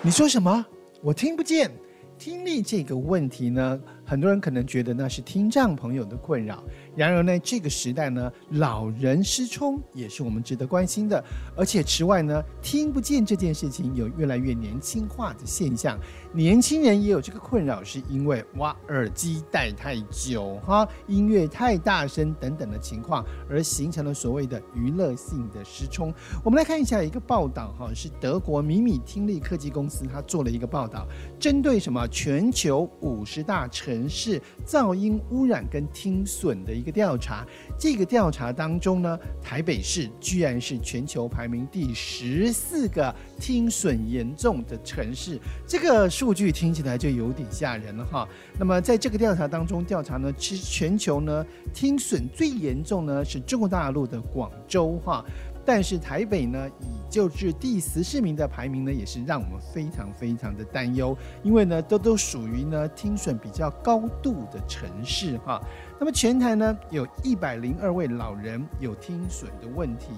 你说什么？我听不见。听力这个问题呢，很多人可能觉得那是听障朋友的困扰。然而呢，这个时代呢，老人失聪也是我们值得关心的。而且此外呢，听不见这件事情有越来越年轻化的现象。年轻人也有这个困扰，是因为哇，耳机戴太久哈，音乐太大声等等的情况，而形成了所谓的娱乐性的失聪。我们来看一下一个报道哈，是德国米米听力科技公司他做了一个报道，针对什么全球五十大城城市噪音污染跟听损的一个。调查这个调查当中呢，台北市居然是全球排名第十四个听损严重的城市，这个数据听起来就有点吓人了哈。那么在这个调查当中，调查呢，其实全球呢听损最严重呢是中国大陆的广州哈。但是台北呢，以就至第十四名的排名呢，也是让我们非常非常的担忧，因为呢，都都属于呢听损比较高度的城市哈。那么全台呢，有一百零二位老人有听损的问题。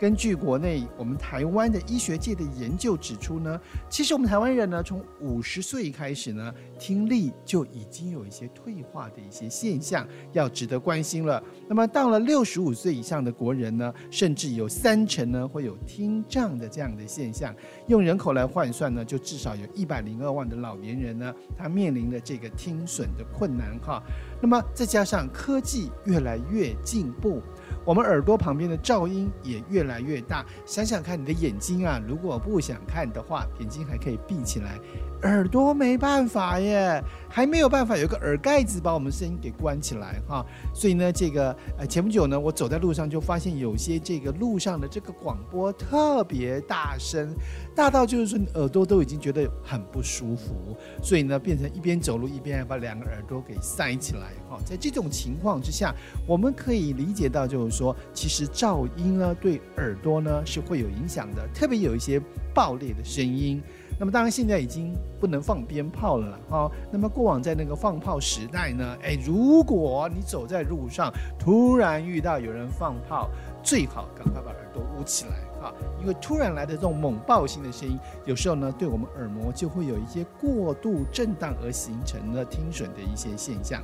根据国内我们台湾的医学界的研究指出呢，其实我们台湾人呢，从五十岁开始呢，听力就已经有一些退化的一些现象，要值得关心了。那么到了六十五岁以上的国人呢，甚至有三成呢会有听障的这样的现象。用人口来换算呢，就至少有一百零二万的老年人呢，他面临的这个听损的困难哈。那么再加上科技越来越进步。我们耳朵旁边的噪音也越来越大，想想看，你的眼睛啊，如果不想看的话，眼睛还可以闭起来。耳朵没办法耶，还没有办法有个耳盖子把我们声音给关起来哈。所以呢，这个呃前不久呢，我走在路上就发现有些这个路上的这个广播特别大声，大到就是说你耳朵都已经觉得很不舒服。所以呢，变成一边走路一边把两个耳朵给塞起来哈。在这种情况之下，我们可以理解到就是说，其实噪音呢对耳朵呢是会有影响的，特别有一些爆裂的声音。那么当然现在已经不能放鞭炮了哈。那么过往在那个放炮时代呢，哎，如果你走在路上，突然遇到有人放炮，最好赶快把耳朵捂起来哈，因为突然来的这种猛爆性的声音，有时候呢对我们耳膜就会有一些过度震荡而形成了听损的一些现象。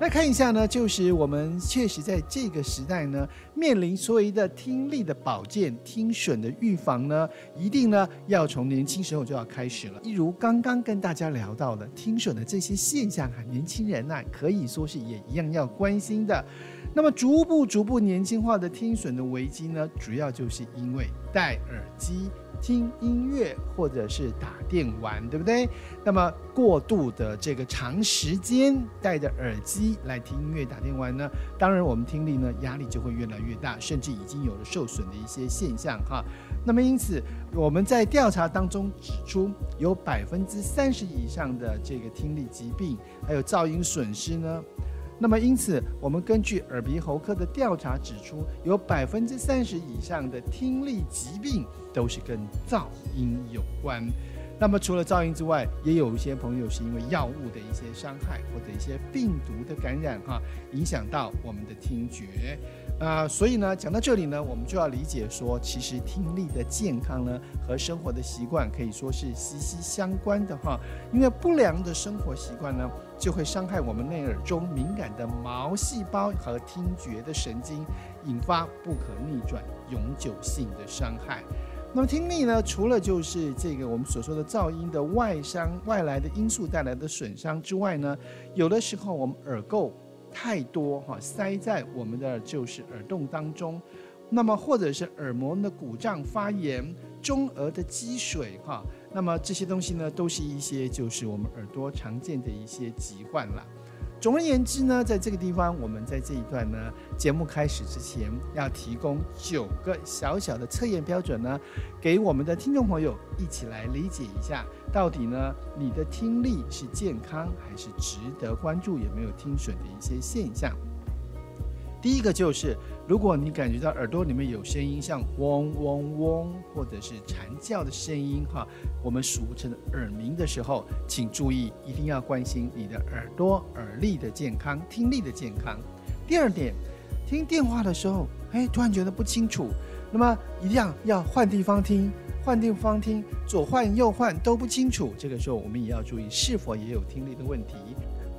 那看一下呢，就是我们确实在这个时代呢，面临所谓的听力的保健、听损的预防呢，一定呢要从年轻时候就要开始了。一如刚刚跟大家聊到的听损的这些现象啊，年轻人呐可以说是也一样要关心的。那么逐步逐步年轻化的听损的危机呢，主要就是因为戴耳机。听音乐或者是打电玩，对不对？那么过度的这个长时间戴着耳机来听音乐、打电玩呢，当然我们听力呢压力就会越来越大，甚至已经有了受损的一些现象哈。那么因此我们在调查当中指出，有百分之三十以上的这个听力疾病还有噪音损失呢。那么，因此，我们根据耳鼻喉科的调查指出，有百分之三十以上的听力疾病都是跟噪音有关。那么，除了噪音之外，也有一些朋友是因为药物的一些伤害或者一些病毒的感染，哈，影响到我们的听觉。啊、所以呢，讲到这里呢，我们就要理解说，其实听力的健康呢，和生活的习惯可以说是息息相关的哈。因为不良的生活习惯呢，就会伤害我们内耳中敏感的毛细胞和听觉的神经，引发不可逆转、永久性的伤害。那么听力呢，除了就是这个我们所说的噪音的外伤、外来的因素带来的损伤之外呢，有的时候我们耳垢。太多哈，塞在我们的就是耳洞当中，那么或者是耳膜的鼓胀发炎、中耳的积水哈，那么这些东西呢，都是一些就是我们耳朵常见的一些疾患了。总而言之呢，在这个地方，我们在这一段呢节目开始之前，要提供九个小小的测验标准呢，给我们的听众朋友一起来理解一下，到底呢你的听力是健康还是值得关注，有没有听损的一些现象。第一个就是，如果你感觉到耳朵里面有声音，像嗡嗡嗡，或者是蝉叫的声音，哈，我们俗称的耳鸣的时候，请注意，一定要关心你的耳朵耳力的健康、听力的健康。第二点，听电话的时候，哎，突然觉得不清楚，那么一定要要换地方听。换地方听，左换右换都不清楚，这个时候我们也要注意是否也有听力的问题。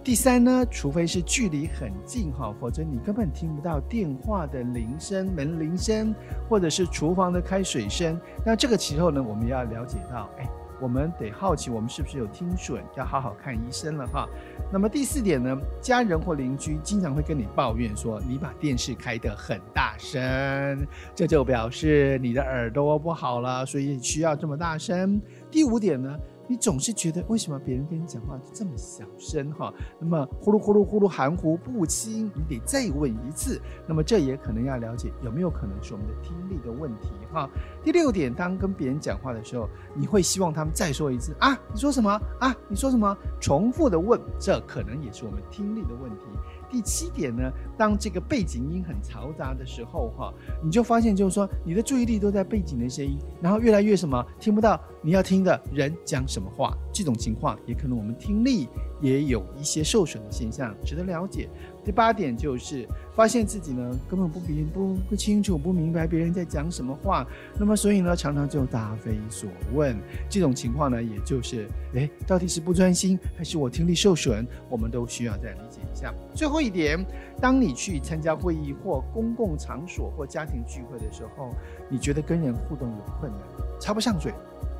第三呢，除非是距离很近哈，否则你根本听不到电话的铃声、门铃声，或者是厨房的开水声。那这个时候呢，我们要了解到，哎，我们得好奇我们是不是有听损，要好好看医生了哈。那么第四点呢，家人或邻居经常会跟你抱怨说，你把电视开得很大声，这就表示你的耳朵不好了，所以需要这么大声。第五点呢，你总是觉得为什么别人跟你讲话这么小声哈？那么呼噜呼噜呼噜含糊不清，你得再问一次。那么这也可能要了解有没有可能是我们的听力的问题哈。第六点，当跟别人讲话的时候，你会希望他们再说一次啊？你说什么啊？你说什么？重复的问，这可能也是我们听力的问题。第七点呢，当这个背景音很嘈杂的时候，哈，你就发现就是说，你的注意力都在背景的声音，然后越来越什么，听不到你要听的人讲什么话。这种情况也可能我们听力也有一些受损的现象，值得了解。第八点就是发现自己呢根本不比不不清楚不明白别人在讲什么话，那么所以呢常常就答非所问。这种情况呢，也就是诶，到底是不专心还是我听力受损？我们都需要再理解一下。最后一点，当你去参加会议或公共场所或家庭聚会的时候，你觉得跟人互动有困难，插不上嘴，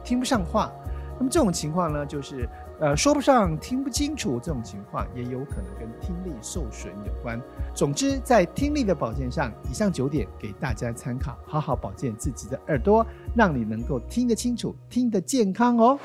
听不上话。那么这种情况呢，就是呃说不上、听不清楚，这种情况也有可能跟听力受损有关。总之，在听力的保健上，以上九点给大家参考，好好保健自己的耳朵，让你能够听得清楚、听得健康哦。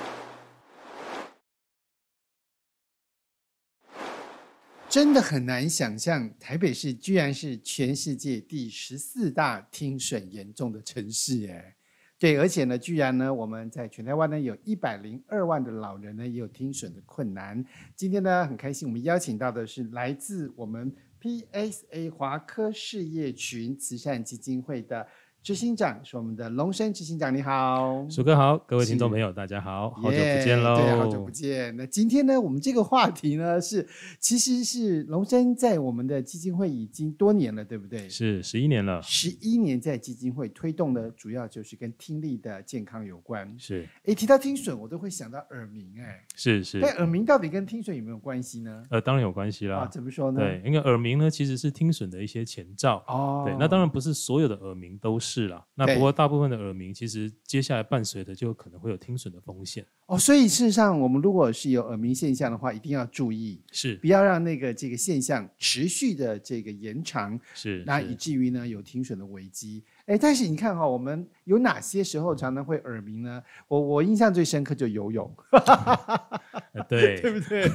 真的很难想象，台北市居然是全世界第十四大听损严重的城市，哎。对，而且呢，居然呢，我们在全台湾呢，有一百零二万的老人呢，也有听损的困难。今天呢，很开心，我们邀请到的是来自我们 PSA 华科事业群慈善基金会的。执行长是我们的龙生执行长，你好，鼠哥好，各位听众朋友大家好，好久不见喽，对，好久不见。那今天呢，我们这个话题呢是，其实是龙生在我们的基金会已经多年了，对不对？是十一年了，十一年在基金会推动的主要就是跟听力的健康有关。是，哎，提到听损，我都会想到耳鸣，哎，是是。但耳鸣到底跟听损有没有关系呢？呃，当然有关系啦。啊，怎么说呢？对，因为耳鸣呢其实是听损的一些前兆。哦，对，那当然不是所有的耳鸣都是啦。那不过。大部分的耳鸣，其实接下来伴随的就可能会有听损的风险哦。所以事实上，我们如果是有耳鸣现象的话，一定要注意，是不要让那个这个现象持续的这个延长，是那以至于呢有听损的危机。哎，但是你看哈、哦，我们有哪些时候常常会耳鸣呢？我我印象最深刻就游泳，对 对不对？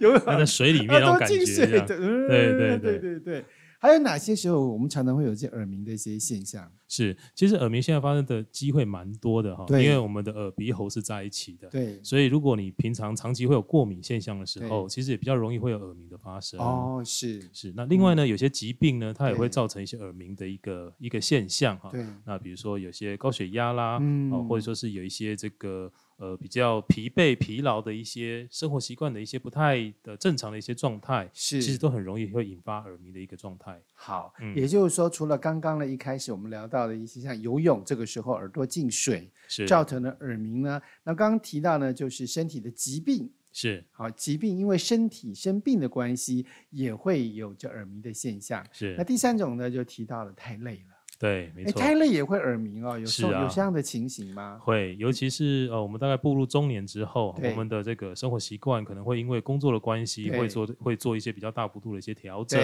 游泳在水里面那种感觉，对对对对对对。还有哪些时候我们常常会有一些耳鸣的一些现象？是，其实耳鸣现在发生的机会蛮多的哈，因为我们的耳鼻喉是在一起的，对，所以如果你平常长期会有过敏现象的时候，其实也比较容易会有耳鸣的发生。哦，是是。那另外呢，有些疾病呢，它也会造成一些耳鸣的一个一个现象哈。对。那比如说有些高血压啦，嗯，或者说是有一些这个。呃，比较疲惫、疲劳的一些生活习惯的一些不太的正常的一些状态，是其实都很容易会引发耳鸣的一个状态。好，嗯、也就是说，除了刚刚的一开始我们聊到的一些像游泳，这个时候耳朵进水是造成的耳鸣呢，那刚刚提到呢，就是身体的疾病是好疾病，因为身体生病的关系，也会有着耳鸣的现象。是那第三种呢，就提到了太累了。对，没错，太累也会耳鸣哦，有时候、啊、有这样的情形吗？会，尤其是呃，我们大概步入中年之后，我们的这个生活习惯可能会因为工作的关系，会做会做一些比较大幅度的一些调整，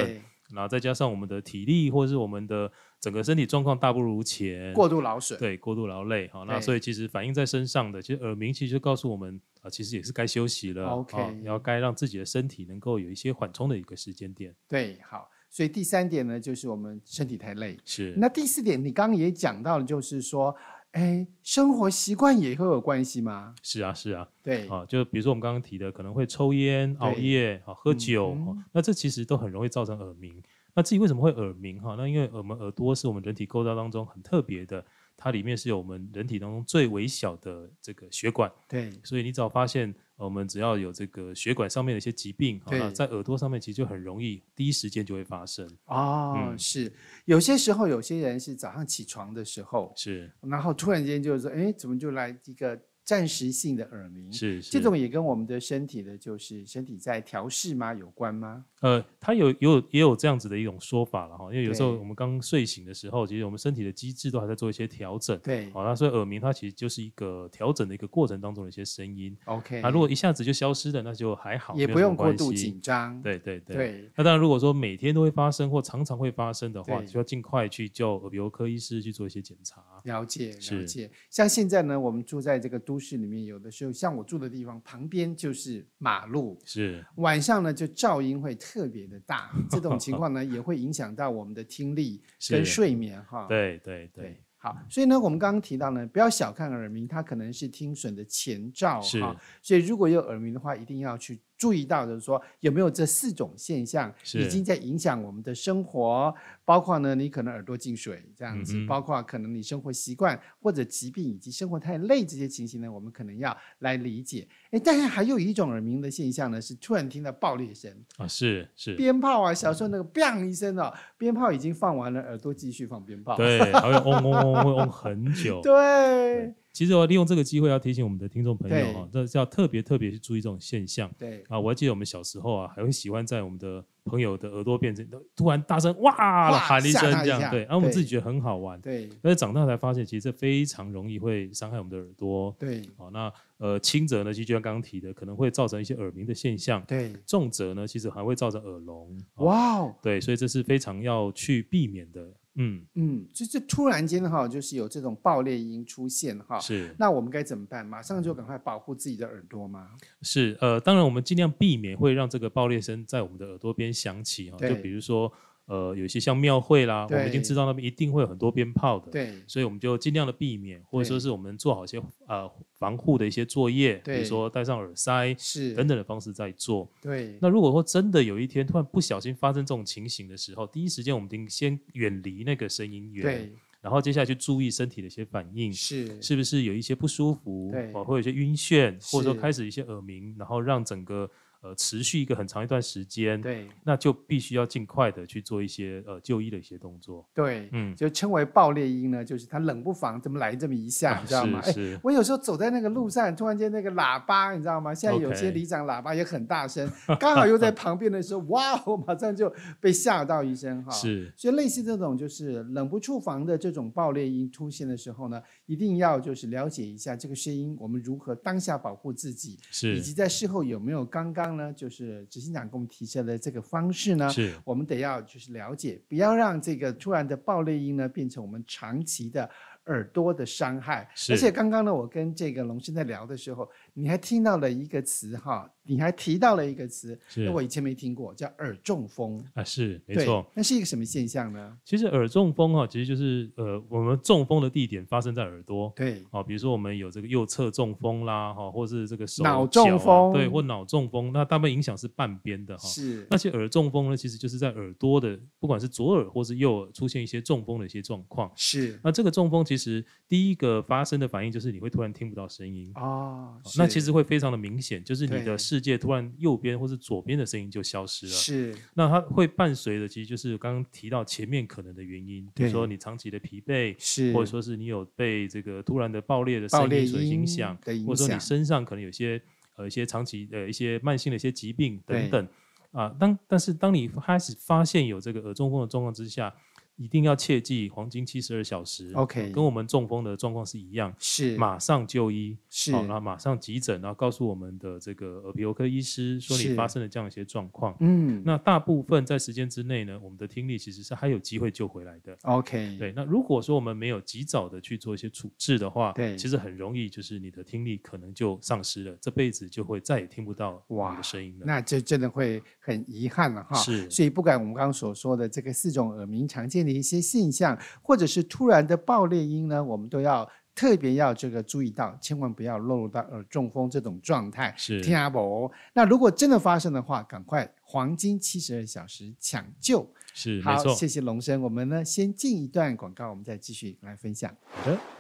然后再加上我们的体力或者是我们的整个身体状况大不如前，过度劳损，对，过度劳累，好，那所以其实反映在身上的，其实耳鸣其实就告诉我们啊、呃，其实也是该休息了，OK，要该让自己的身体能够有一些缓冲的一个时间点，对，好。所以第三点呢，就是我们身体太累。是。那第四点，你刚刚也讲到了，就是说，哎，生活习惯也会有关系吗？是啊，是啊。对。啊，就比如说我们刚刚提的，可能会抽烟、熬夜、啊喝酒、那这其实都很容易造成耳鸣。那至于为什么会耳鸣？哈，那因为我们耳朵是我们人体构造当中很特别的，它里面是有我们人体当中最微小的这个血管。对。所以你只要发现。我们只要有这个血管上面的一些疾病，对那在耳朵上面其实就很容易第一时间就会发生。哦，嗯、是有些时候有些人是早上起床的时候是，然后突然间就是说，哎，怎么就来一个。暂时性的耳鸣是，是这种也跟我们的身体的，就是身体在调试吗？有关吗？呃，它有有也有这样子的一种说法了哈，因为有时候我们刚睡醒的时候，其实我们身体的机制都还在做一些调整。对，好，那所以耳鸣它其实就是一个调整的一个过程当中的一些声音。OK，那如果一下子就消失了，那就还好，也不用过度紧张。对对对。对，那当然，如果说每天都会发生或常常会发生的话，就要尽快去叫耳鼻喉科医师去做一些检查。了解了解。像现在呢，我们住在这个都市里面，有的。时候像我住的地方旁边就是马路，是晚上呢就噪音会特别的大，这种情况呢也会影响到我们的听力 跟睡眠哈。对对对，对，好，所以呢我们刚刚提到呢，不要小看耳鸣，它可能是听损的前兆哈。所以如果有耳鸣的话，一定要去。注意到就是说有没有这四种现象已经在影响我们的生活，包括呢你可能耳朵进水这样子，嗯、包括可能你生活习惯或者疾病以及生活太累这些情形呢，我们可能要来理解。哎，但是还有一种耳鸣的现象呢，是突然听到爆裂声。啊，是是。鞭炮啊，小时候那个“砰”一声哦，鞭炮已经放完了，耳朵继续放鞭炮，对，还会嗡嗡嗡嗡嗡很久，对。对其实我利用这个机会要提醒我们的听众朋友哈，这是要特别特别去注意这种现象。对啊，我还记得我们小时候啊，还会喜欢在我们的朋友的耳朵边突然大声哇喊一声这样，对，然后我们自己觉得很好玩。对，但是长大才发现，其实这非常容易会伤害我们的耳朵。对，好，那呃轻则呢，就像刚刚提的，可能会造成一些耳鸣的现象。对，重则呢，其实还会造成耳聋。哇哦，对，所以这是非常要去避免的。嗯嗯，就这突然间哈，就是有这种爆裂音出现哈，是，那我们该怎么办？马上就赶快保护自己的耳朵吗？是，呃，当然我们尽量避免会让这个爆裂声在我们的耳朵边响起哈，就比如说。呃，有一些像庙会啦，我们已经知道那边一定会有很多鞭炮的，对，所以我们就尽量的避免，或者说是我们做好一些呃防护的一些作业，比如说戴上耳塞，是。等等的方式在做。对，那如果说真的有一天突然不小心发生这种情形的时候，第一时间我们得先远离那个声音源，对，然后接下来去注意身体的一些反应，是是不是有一些不舒服，对，或者有些晕眩，或者说开始一些耳鸣，然后让整个。呃，持续一个很长一段时间，对，那就必须要尽快的去做一些呃就医的一些动作。对，嗯，就称为爆裂音呢，就是它冷不防怎么来这么一下，啊、你知道吗？哎，我有时候走在那个路上，突然间那个喇叭，你知道吗？现在有些里长喇叭也很大声 刚好又在旁边的时候，哇，我马上就被吓到一声哈。是，所以类似这种就是冷不触防的这种爆裂音出现的时候呢，一定要就是了解一下这个声音，我们如何当下保护自己，是，以及在事后有没有刚刚呢，就是。执行长给我们提出的这个方式呢，是我们得要就是了解，不要让这个突然的爆裂音呢变成我们长期的耳朵的伤害。而且刚刚呢，我跟这个龙生在聊的时候，你还听到了一个词哈。你还提到了一个词，那我以前没听过，叫耳中风啊，是没错。那是一个什么现象呢？其实耳中风哈，其实就是呃，我们中风的地点发生在耳朵。对，好，比如说我们有这个右侧中风啦，哈，或是这个手脑中风，对，或脑中风，那大部分影响是半边的哈。是。那些耳中风呢，其实就是在耳朵的，不管是左耳或是右耳，出现一些中风的一些状况。是。那这个中风其实第一个发生的反应就是你会突然听不到声音哦。那其实会非常的明显，就是你的世界突然右边或是左边的声音就消失了，是。那它会伴随的，其实就是刚刚提到前面可能的原因，比如说你长期的疲惫，是，或者说是你有被这个突然的爆裂的声音所影响，或者说你身上可能有些呃一些长期的一些慢性的一些疾病等等啊。当但是当你开始发现有这个耳中风的状况之下。一定要切记黄金七十二小时，OK，跟我们中风的状况是一样，是马上就医，是，然后马上急诊，然后告诉我们的这个耳鼻喉科医师说你发生了这样一些状况，嗯，那大部分在时间之内呢，我们的听力其实是还有机会救回来的，OK，对，那如果说我们没有及早的去做一些处置的话，对，其实很容易就是你的听力可能就丧失了，这辈子就会再也听不到哇的声音了，那这真的会很遗憾了哈，是，所以不管我们刚刚所说的这个四种耳鸣常见的一些现象。或者是突然的爆裂音呢，我们都要特别要这个注意到，千万不要落入到耳中风这种状态。是，听阿伯。那如果真的发生的话，赶快黄金七十二小时抢救。是，好，谢谢龙生。我们呢，先进一段广告，我们再继续来分享。好的。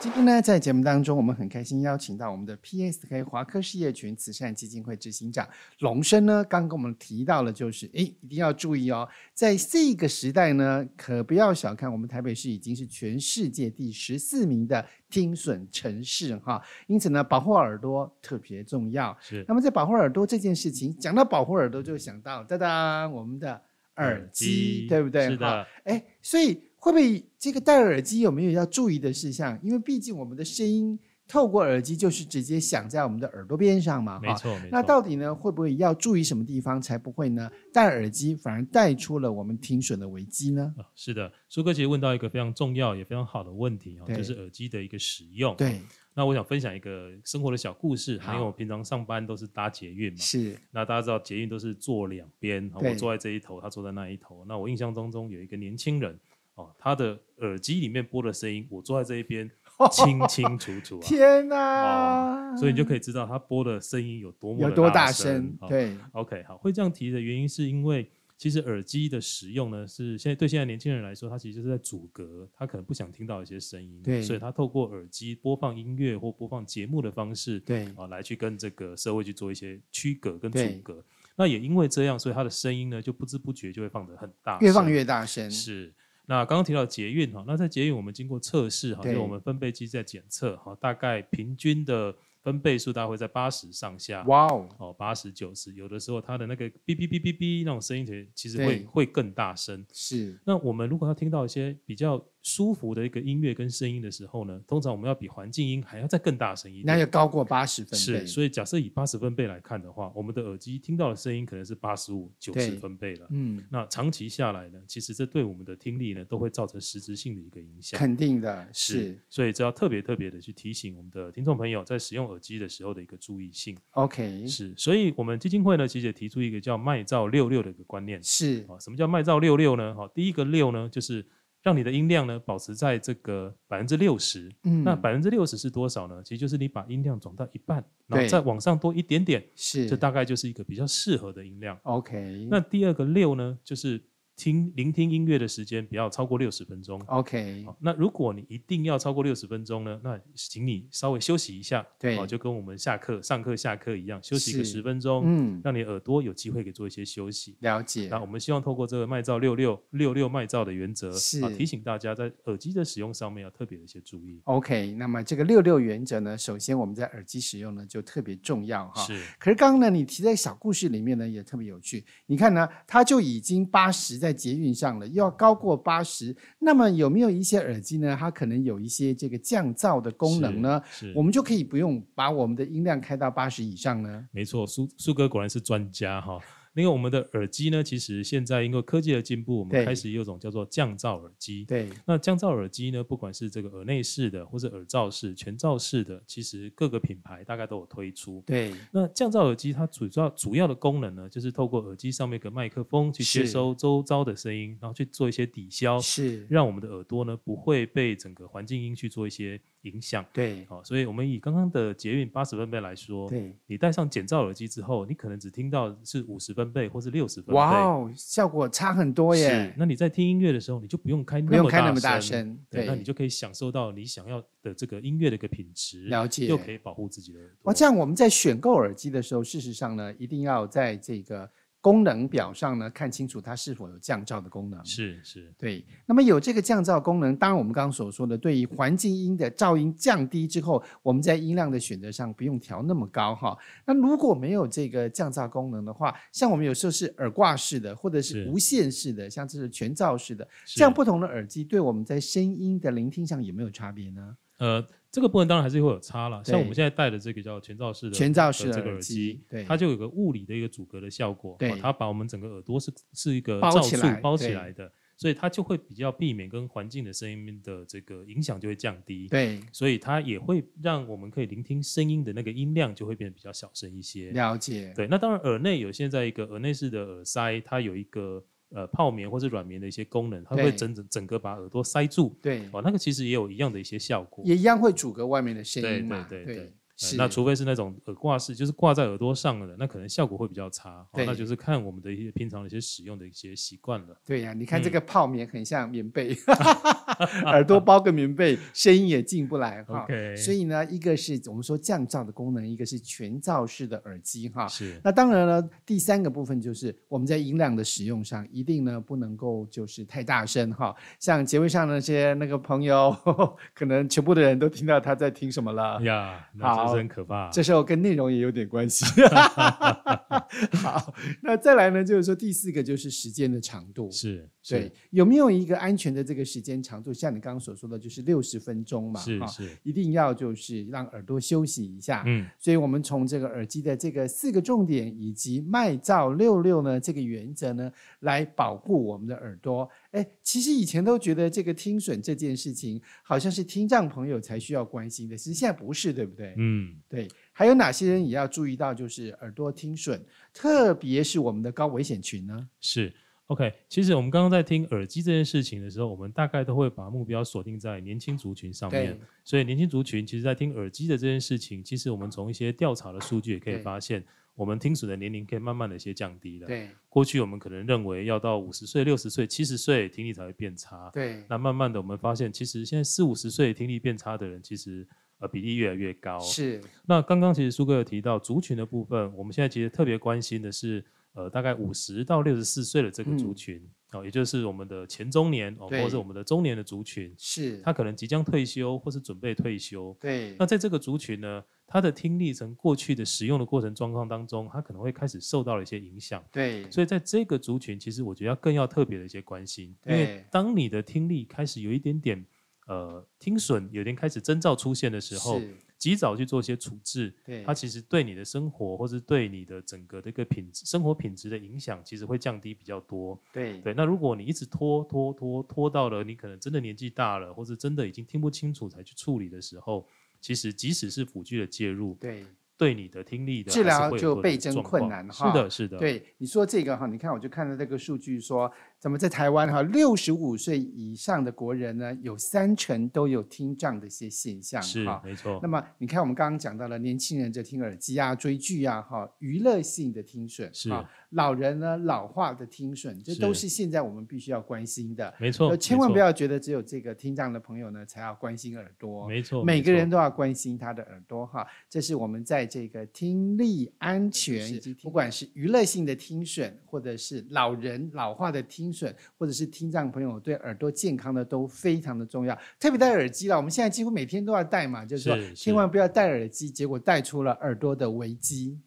今天呢，在节目当中，我们很开心邀请到我们的 PSK 华科事业群慈善基金会执行长龙生呢，刚跟我们提到了，就是哎，一定要注意哦，在这个时代呢，可不要小看我们台北市已经是全世界第十四名的听损城市哈，因此呢，保护耳朵特别重要。是。那么在保护耳朵这件事情，讲到保护耳朵，就想到哒哒，我们的耳机，耳机对不对？是的。哎，所以。会不会这个戴耳机有没有要注意的事项？因为毕竟我们的声音透过耳机就是直接响在我们的耳朵边上嘛，没错。那到底呢，会不会要注意什么地方才不会呢？戴耳机反而带出了我们听损的危机呢？是的，苏哥其实问到一个非常重要也非常好的问题啊，就是耳机的一个使用。对。那我想分享一个生活的小故事，因为我平常上班都是搭捷运嘛。是。那大家知道捷运都是坐两边，我坐在这一头，他坐在那一头。那我印象当中有一个年轻人。哦，他的耳机里面播的声音，我坐在这一边 清清楚楚啊！天哪！哦，所以你就可以知道他播的声音有多么有多大声。对，OK，好，会这样提的原因是因为，其实耳机的使用呢，是现在对现在年轻人来说，他其实就是在阻隔，他可能不想听到一些声音，对，所以他透过耳机播放音乐或播放节目的方式，对，啊，来去跟这个社会去做一些区隔跟阻隔。那也因为这样，所以他的声音呢，就不知不觉就会放得很大，越放越大声，是。那刚刚提到捷运哈，那在捷运我们经过测试哈，就我们分贝机在检测哈，大概平均的分贝数大概会在八十上下。哇哦，哦八十九十，有的时候它的那个哔哔哔哔哔那种声音其实会会更大声。是。那我们如果要听到一些比较舒服的一个音乐跟声音的时候呢，通常我们要比环境音还要再更大声一点，那要高过八十分贝。是，所以假设以八十分贝来看的话，我们的耳机听到的声音可能是八十五、九十分贝了。嗯，那长期下来呢，其实这对我们的听力呢都会造成实质性的一个影响。肯定的，是。是，所以这要特别特别的去提醒我们的听众朋友，在使用耳机的时候的一个注意性。OK，是。所以我们基金会呢，其实也提出一个叫“麦噪六六”的一个观念。是。啊，什么叫“麦噪六六”呢？哈，第一个六呢，就是。让你的音量呢保持在这个百分之六十，嗯，那百分之六十是多少呢？其实就是你把音量转到一半，然后再往上多一点点，是，这大概就是一个比较适合的音量。OK，那第二个六呢，就是。听聆听音乐的时间不要超过六十分钟。OK，那如果你一定要超过六十分钟呢？那请你稍微休息一下。对，就跟我们下课、上课、下课一样，休息个十分钟，嗯，让你耳朵有机会给做一些休息。了解。那我们希望透过这个麦噪六六六六麦噪的原则，是啊，提醒大家在耳机的使用上面要特别的一些注意。OK，那么这个六六原则呢，首先我们在耳机使用呢就特别重要哈。是。可是刚刚呢，你提在小故事里面呢也特别有趣。你看呢，它就已经八十在捷运上了。又要高过八十，那么有没有一些耳机呢？它可能有一些这个降噪的功能呢？我们就可以不用把我们的音量开到八十以上呢？没错，苏苏哥果然是专家哈。因为我们的耳机呢，其实现在因为科技的进步，我们开始有一种叫做降噪耳机。对，那降噪耳机呢，不管是这个耳内式的，或者耳罩式、全罩式的，其实各个品牌大概都有推出。对，那降噪耳机它主要主要的功能呢，就是透过耳机上面一个麦克风去接收周遭的声音，然后去做一些抵消，是。让我们的耳朵呢不会被整个环境音去做一些。影响。对，好，所以我们以刚刚的捷运八十分贝来说，对，你戴上减噪耳机之后，你可能只听到是五十分贝或是六十分贝，哇哦，效果差很多耶。那你在听音乐的时候，你就不用开那么开那么大声，对，那你就可以享受到你想要的这个音乐的一个品质，了解，又可以保护自己的耳朵。哇，这样我们在选购耳机的时候，事实上呢，一定要在这个。功能表上呢，看清楚它是否有降噪的功能。是是，对。那么有这个降噪功能，当然我们刚刚所说的，对于环境音的噪音降低之后，我们在音量的选择上不用调那么高哈。那如果没有这个降噪功能的话，像我们有时候是耳挂式的，或者是无线式的，像这是全罩式的，这样不同的耳机对我们在声音的聆听上有没有差别呢？呃。这个部分当然还是会有差了，像我们现在戴的这个叫全罩式的全罩式的这个耳机，对，它就有个物理的一个阻隔的效果，对，它把我们整个耳朵是是一个罩住包起来的，所以它就会比较避免跟环境的声音的这个影响就会降低，对，所以它也会让我们可以聆听声音的那个音量就会变得比较小声一些。了解，对，那当然耳内有现在一个耳内式的耳塞，它有一个。呃，泡棉或是软棉的一些功能，它会整整整个把耳朵塞住。对，哦，那个其实也有一样的一些效果，也一样会阻隔外面的声音嘛。对对对，对，是那除非是那种耳挂式，就是挂在耳朵上的，那可能效果会比较差。对，那就是看我们的一些平常的一些使用的一些习惯了。对呀、啊，你看这个泡棉很像棉被，嗯、耳朵包个棉被，声音也进不来哈。Okay. 所以呢，一个是我们说降噪的功能，一个是全罩式的耳机哈。是。那当然了，第三个部分就是我们在音量的使用上，一定呢不能够就是太大声哈。像节目上那些那个朋友，可能全部的人都听到他在听什么了呀。Yeah, 好。真可怕，这时候跟内容也有点关系。好，那再来呢，就是说第四个就是时间的长度，是，对，有没有一个安全的这个时间长度？像你刚刚所说的，就是六十分钟嘛，是是，一定要就是让耳朵休息一下。嗯，所以我们从这个耳机的这个四个重点以及麦噪六六呢这个原则呢，来保护我们的耳朵。哎，其实以前都觉得这个听损这件事情，好像是听障朋友才需要关心的，其实现在不是，对不对？嗯，对。还有哪些人也要注意到，就是耳朵听损，特别是我们的高危险群呢？是，OK。其实我们刚刚在听耳机这件事情的时候，我们大概都会把目标锁定在年轻族群上面。所以年轻族群其实，在听耳机的这件事情，其实我们从一些调查的数据也可以发现。我们听损的年龄可以慢慢的一些降低了。对，过去我们可能认为要到五十岁、六十岁、七十岁听力才会变差。对，那慢慢的我们发现，其实现在四五十岁听力变差的人，其实呃比例越来越高。是。那刚刚其实苏哥有提到族群的部分，我们现在其实特别关心的是，呃，大概五十到六十四岁的这个族群。嗯哦，也就是我们的前中年哦，或者是我们的中年的族群，是他可能即将退休或是准备退休。对，那在这个族群呢，他的听力从过去的使用的过程状况当中，他可能会开始受到了一些影响。对，所以在这个族群，其实我觉得要更要特别的一些关心，因为当你的听力开始有一点点呃听损，有点开始征兆出现的时候。及早去做一些处置，对，它其实对你的生活或是对你的整个的一个品质、生活品质的影响，其实会降低比较多。对对，那如果你一直拖拖拖拖到了你可能真的年纪大了，或是真的已经听不清楚才去处理的时候，其实即使是辅具的介入，对。对你的听力的治疗就倍增困难哈。是的，是的。对你说这个哈，你看我就看到这个数据说，咱们在台湾哈，六十五岁以上的国人呢，有三成都有听障的一些现象。是，没错。那么你看我们刚刚讲到了年轻人在听耳机啊、追剧啊哈，娱乐性的听损是。老人呢，老化的听损，这都是现在我们必须要关心的。没错，千万不要觉得只有这个听障的朋友呢才要关心耳朵。没错，每个人都要关心他的耳朵哈。这是我们在这个听力安全，以及不管是娱乐性的听损，或者是老人老化的听损，或者是听障朋友对耳朵健康的都非常的重要。特别戴耳机了，我们现在几乎每天都要戴嘛，就是说千万不要戴耳机，结果戴出了耳朵的危机。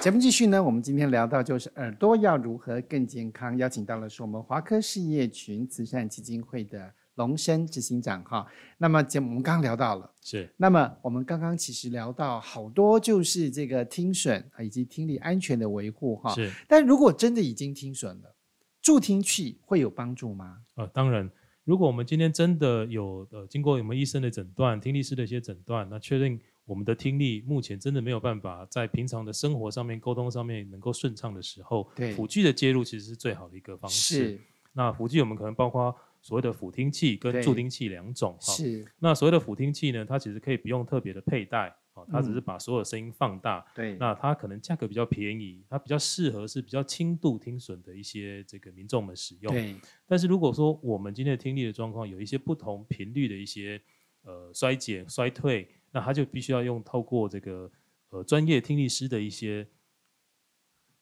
节目继续呢，我们今天聊到就是耳朵要如何更健康，邀请到了是我们华科事业群慈善基金会的龙生执行长哈。那么节目我们刚刚聊到了，是。那么我们刚刚其实聊到好多就是这个听损以及听力安全的维护哈。是。但如果真的已经听损了，助听器会有帮助吗？呃，当然，如果我们今天真的有呃经过我们医生的诊断、听力师的一些诊断，那确认。我们的听力目前真的没有办法在平常的生活上面、沟通上面能够顺畅的时候，对，辅具的介入其实是最好的一个方式。是。那辅具我们可能包括所谓的辅听器跟助听器两种。是。那所谓的辅听器呢，它其实可以不用特别的佩戴，哦，它只是把所有声音放大。那它可能价格比较便宜，它比较适合是比较轻度听损的一些这个民众们使用。对。但是如果说我们今天的听力的状况有一些不同频率的一些呃衰减、衰退。那它就必须要用透过这个呃专业听力师的一些，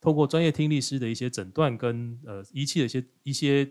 透过专业听力师的一些诊断跟呃仪器的一些一些。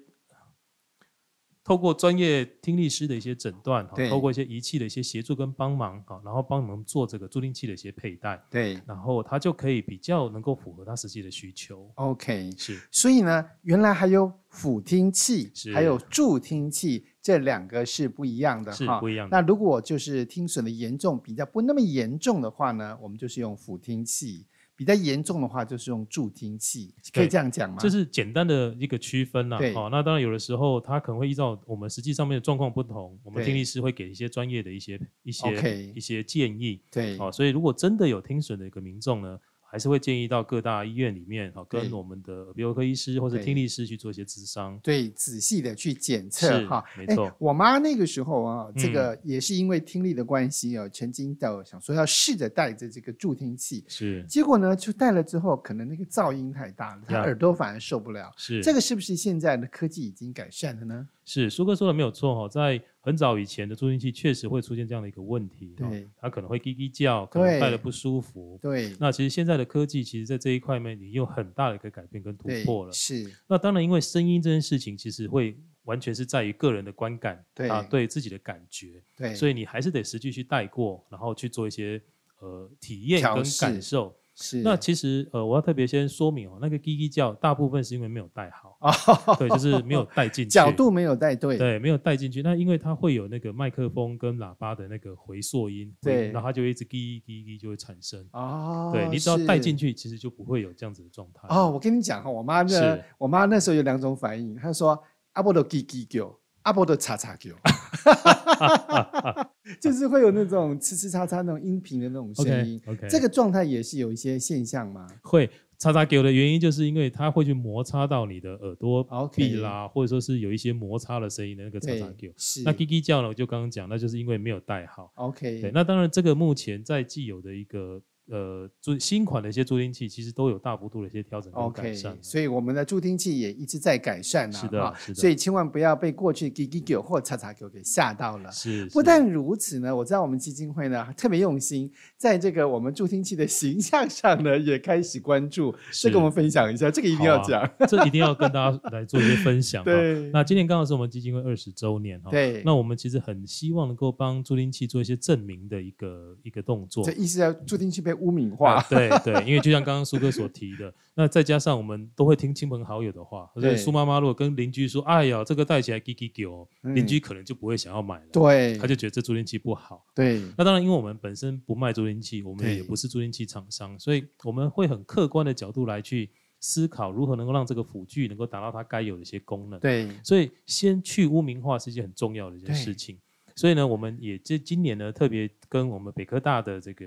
透过专业听力师的一些诊断，哈，透过一些仪器的一些协助跟帮忙，哈，然后帮你们做这个助听器的一些佩戴，对，然后它就可以比较能够符合他实际的需求。OK，是。所以呢，原来还有辅听器，还有助听器，这两个是不一样的，是不一样的。那如果就是听损的严重比较不那么严重的话呢，我们就是用辅听器。比较严重的话，就是用助听器，可以这样讲吗？这是简单的一个区分呐。好，那当然有的时候，它可能会依照我们实际上面的状况不同，我们听力师会给一些专业的一些一些一些建议。对，好，所以如果真的有听损的一个民众呢，还是会建议到各大医院里面，哈，跟我们的耳鼻喉科医师或者听力师去做一些咨商，对，仔细的去检测，哈，没。错。我妈那个时候啊，这个也是因为听力的关系啊，曾经到想说要试着带着这个助听器，是，结果呢，就戴了之后，可能那个噪音太大了，她耳朵反而受不了，是，这个是不是现在的科技已经改善了呢？是，苏哥说的没有错哈，在很早以前的助听器确实会出现这样的一个问题，对，它可能会叽叽叫，可能戴了不舒服，对。那其实现在的科技，其实在这一块面，你有很大的一个改变跟突破了。是。那当然，因为声音这件事情，其实会完全是在于个人的观感，对啊，对自己的感觉，对。所以你还是得实际去带过，然后去做一一些呃体验跟感受。是，那其实呃，我要特别先说明哦，那个叽叽叫大部分是因为没有戴好，哦、对，就是没有带进去，角度没有带对，对，没有带进去。那因为它会有那个麦克风跟喇叭的那个回溯音，对，然后它就一直叽叽叽就会产生。哦，对，你只要带进去，其实就不会有这样子的状态。哦，我跟你讲哈，我妈那我妈那时候有两种反应，她说阿波的叽叽叫，阿波的叉叉叫。就是会有那种呲呲叉叉那种音频的那种声音 okay. 这个状态也是有一些现象吗？会叉叉叫的原因，就是因为它会去摩擦到你的耳朵壁啦.或者说是有一些摩擦的声音的那个叉叉给。是。那叽叽叫呢？我就刚刚讲，那就是因为没有戴好。OK。对，那当然这个目前在既有的一个。呃，助新款的一些助听器其实都有大幅度的一些调整跟改善所以我们的助听器也一直在改善呢、啊。是的，是的。所以千万不要被过去叽叽叫或叉叉叫给吓到了。是。不但如此呢，我知道我们基金会呢特别用心，在这个我们助听器的形象上呢也开始关注。这跟我们分享一下，这个一定要讲、啊，这一定要跟大家来做一些分享。对。那今年刚好是我们基金会二十周年哈。对。那我们其实很希望能够帮助听器做一些证明的一个一个动作。这意思要助听器被污名化。啊对对，因为就像刚刚苏哥所提的，那再加上我们都会听亲朋好友的话，所以苏妈妈如果跟邻居说：“哎呀，这个戴起来叽叽叫”，邻居可能就不会想要买了。对，他就觉得这助听器不好。对，那当然，因为我们本身不卖助听器，我们也不是助听器厂商，所以我们会很客观的角度来去思考如何能够让这个辅具能够达到它该有的一些功能。对，所以先去污名化是一件很重要的一件事情。所以呢，我们也这今年呢，特别跟我们北科大的这个。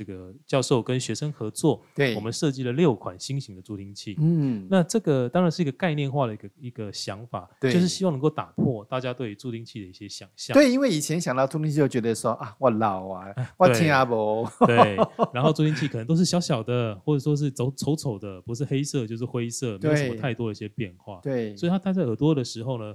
这个教授跟学生合作，对，我们设计了六款新型的助听器。嗯，那这个当然是一个概念化的一个一个想法，对，就是希望能够打破大家对于助听器的一些想象。对，因为以前想到助听器就觉得说啊，我老啊，我听啊不。对，然后助听器可能都是小小的，或者说是走丑丑的，不是黑色就是灰色，没有什么太多的一些变化。对，所以他戴在耳朵的时候呢，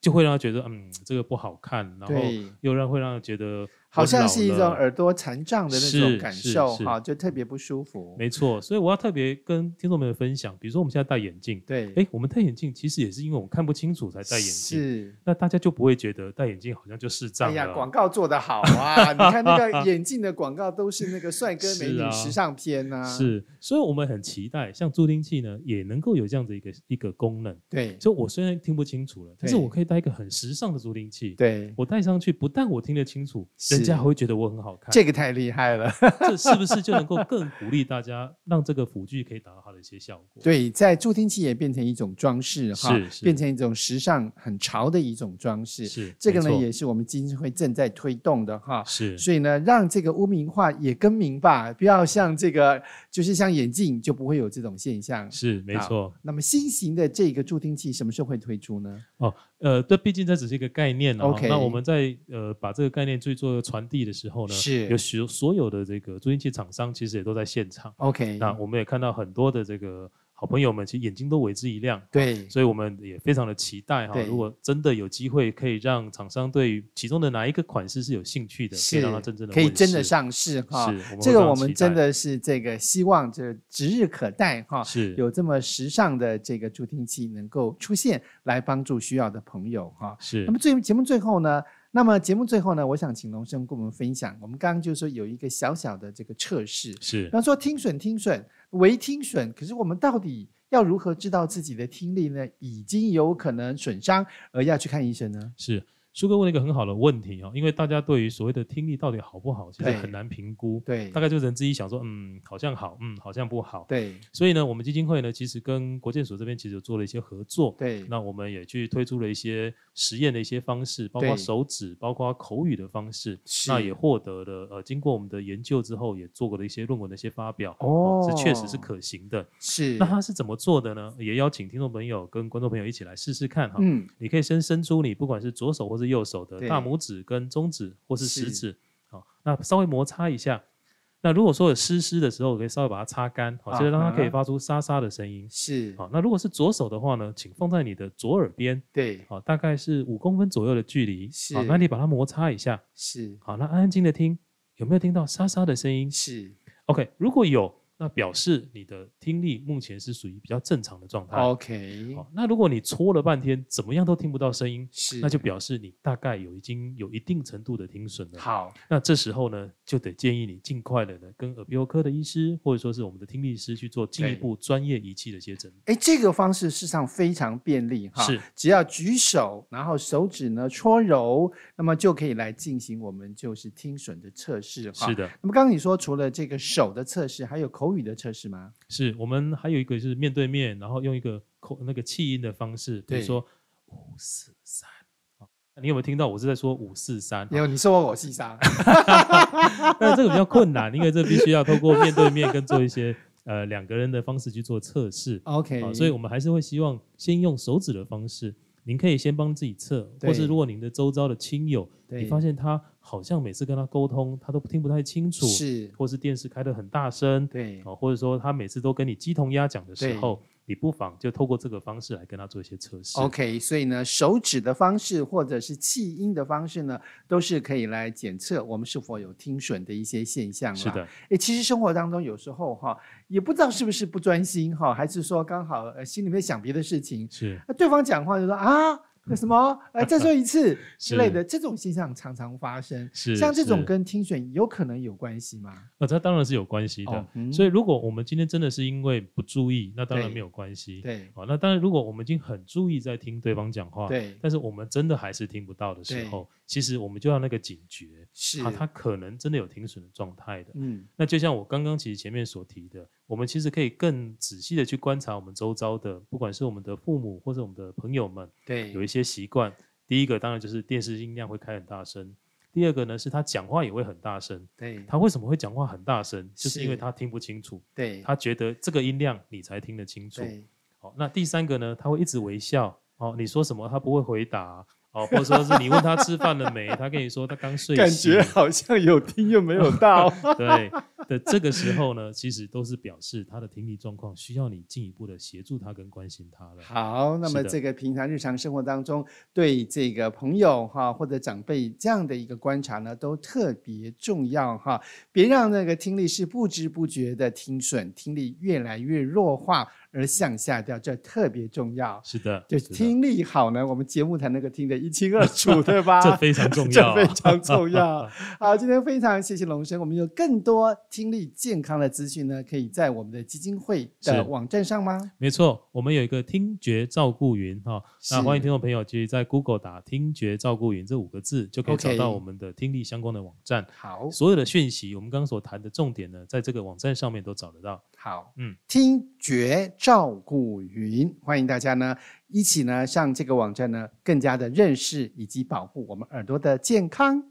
就会让他觉得嗯，这个不好看，然后又让会让他觉得。好像是一种耳朵残障的那种感受，哈，就特别不舒服。没错，所以我要特别跟听众朋友分享，比如说我们现在戴眼镜，对，哎，我们戴眼镜其实也是因为我们看不清楚才戴眼镜，是。那大家就不会觉得戴眼镜好像就视障了。哎呀，广告做得好啊！你看那个 眼镜的广告都是那个帅哥美女时尚片呐。是，所以我们很期待像助听器呢，也能够有这样子一个一个功能。对，所以我虽然听不清楚了，但是我可以戴一个很时尚的助听器。对，我戴上去，不但我听得清楚，人家还会觉得我很好。好看，这个太厉害了，这是不是就能够 更鼓励大家，让这个辅具可以达到它的一些效果？对，在助听器也变成一种装饰哈，变成一种时尚很潮的一种装饰。是，这个呢也是我们基金会正在推动的哈。是，所以呢，让这个污名化也更名吧，不要像这个，就是像眼镜就不会有这种现象。是，没错。那么新型的这个助听器什么时候会推出呢？哦。呃，这毕竟这只是一个概念哦。Okay. 那我们在呃把这个概念去做传递的时候呢，是有许所有的这个助听器厂商其实也都在现场。OK，那我们也看到很多的这个。好朋友们其实眼睛都为之一亮，对，所以我们也非常的期待哈。如果真的有机会可以让厂商对于其中的哪一个款式是有兴趣的，可以让它真正的可以真的上市哈。是，这个我们真的是这个希望这指日可待哈。是，有这么时尚的这个助听器能够出现，来帮助需要的朋友哈。是。那么最节目最后呢，那么节目最后呢，我想请龙生跟我们分享，我们刚刚就说有一个小小的这个测试，是，比方说听损听损，唯听损，可是我们到底要如何知道自己的听力呢？已经有可能损伤，而要去看医生呢？是，书哥问了一个很好的问题哦，因为大家对于所谓的听力到底好不好，其实很难评估。对，大概就人自己想说，嗯，好像好，嗯，好像不好。对，所以呢，我们基金会呢，其实跟国健署这边其实有做了一些合作。对，那我们也去推出了一些实验的一些方式，包括手指，包括口语的方式。那也获得了呃，经过我们的研究之后，也做过了一些论文的一些发表。哦，这确实是可行的。是，那它是怎么做的呢？也邀请听众朋友跟观众朋友一起来试试看哈。嗯，你可以先伸出你不管是左手或是右手的大拇指跟中指或是食指，好，那稍微摩擦一下。那如果说有湿湿的时候，可以稍微把它擦干，好，就是让它可以发出沙沙的声音。是，好，那如果是左手的话呢，请放在你的左耳边，对，好，大概是五公分左右的距离。是，好，那你把它摩擦一下。是，好，那安安静的听，有没有听到沙沙的声音？是，OK，如果有。那表示你的听力目前是属于比较正常的状态。OK，好，那如果你搓了半天，怎么样都听不到声音，是，那就表示你大概有已经有一定程度的听损了。好，那这时候呢，就得建议你尽快的呢，跟耳鼻喉科的医师，或者说是我们的听力师去做进一步专业仪器的接诊。哎，这个方式事实上非常便利哈，是，只要举手，然后手指呢搓揉，那么就可以来进行我们就是听损的测试哈。是的。那么刚刚你说除了这个手的测试，还有口语的测试吗？是我们还有一个就是面对面，然后用一个口那个气音的方式，比如说五四三，你有没有听到我是在说五四三？有，你说我我细沙，但这个比较困难，因为这必须要透过面对面跟做一些呃两个人的方式去做测试。OK，所以我们还是会希望先用手指的方式。您可以先帮自己测，或是如果您的周遭的亲友，你发现他好像每次跟他沟通，他都听不太清楚，是，或是电视开的很大声，对，或者说他每次都跟你鸡同鸭讲的时候。你不妨就透过这个方式来跟他做一些测试。OK，所以呢，手指的方式或者是气音的方式呢，都是可以来检测我们是否有听损的一些现象。是的，诶，其实生活当中有时候哈，也不知道是不是不专心哈，还是说刚好呃心里面想别的事情。是，那对方讲话就说啊。什么？哎，再说一次 之类的，这种现象常常发生。是，像这种跟听损有可能有关系吗？呃，它当然是有关系的。哦嗯、所以，如果我们今天真的是因为不注意，那当然没有关系。对，好，那当然，如果我们已经很注意在听对方讲话，对，但是我们真的还是听不到的时候，其实我们就要那个警觉，是啊，他可能真的有停损的状态的。嗯，那就像我刚刚其实前面所提的。我们其实可以更仔细的去观察我们周遭的，不管是我们的父母或者我们的朋友们，对，有一些习惯。第一个当然就是电视音量会开很大声，第二个呢是他讲话也会很大声。对，他为什么会讲话很大声？就是因为他听不清楚。对，他觉得这个音量你才听得清楚。对，好，那第三个呢，他会一直微笑。哦，你说什么他不会回答。哦，或者说是你问他吃饭了没，他跟你说他刚睡醒，感觉好像有听又没有到。对的，这个时候呢，其实都是表示他的听力状况需要你进一步的协助他跟关心他了。好，那么这个平常日常生活当中，对这个朋友哈或者长辈这样的一个观察呢，都特别重要哈，别让那个听力是不知不觉的听损，听力越来越弱化。而向下掉，这特别重要。是的，就听力好呢，我们节目才能够听得一清二楚，对吧？这非常重要，这非常重要。好，今天非常谢谢龙生，我们有更多听力健康的资讯呢，可以在我们的基金会的网站上吗？没错，我们有一个听觉照顾云哈，那欢迎听众朋友其实在 Google 打“听觉照顾云”这五个字，就可以找到我们的听力相关的网站。好，所有的讯息，我们刚刚所谈的重点呢，在这个网站上面都找得到。好，嗯，听觉照顾云，欢迎大家呢一起呢上这个网站呢，更加的认识以及保护我们耳朵的健康。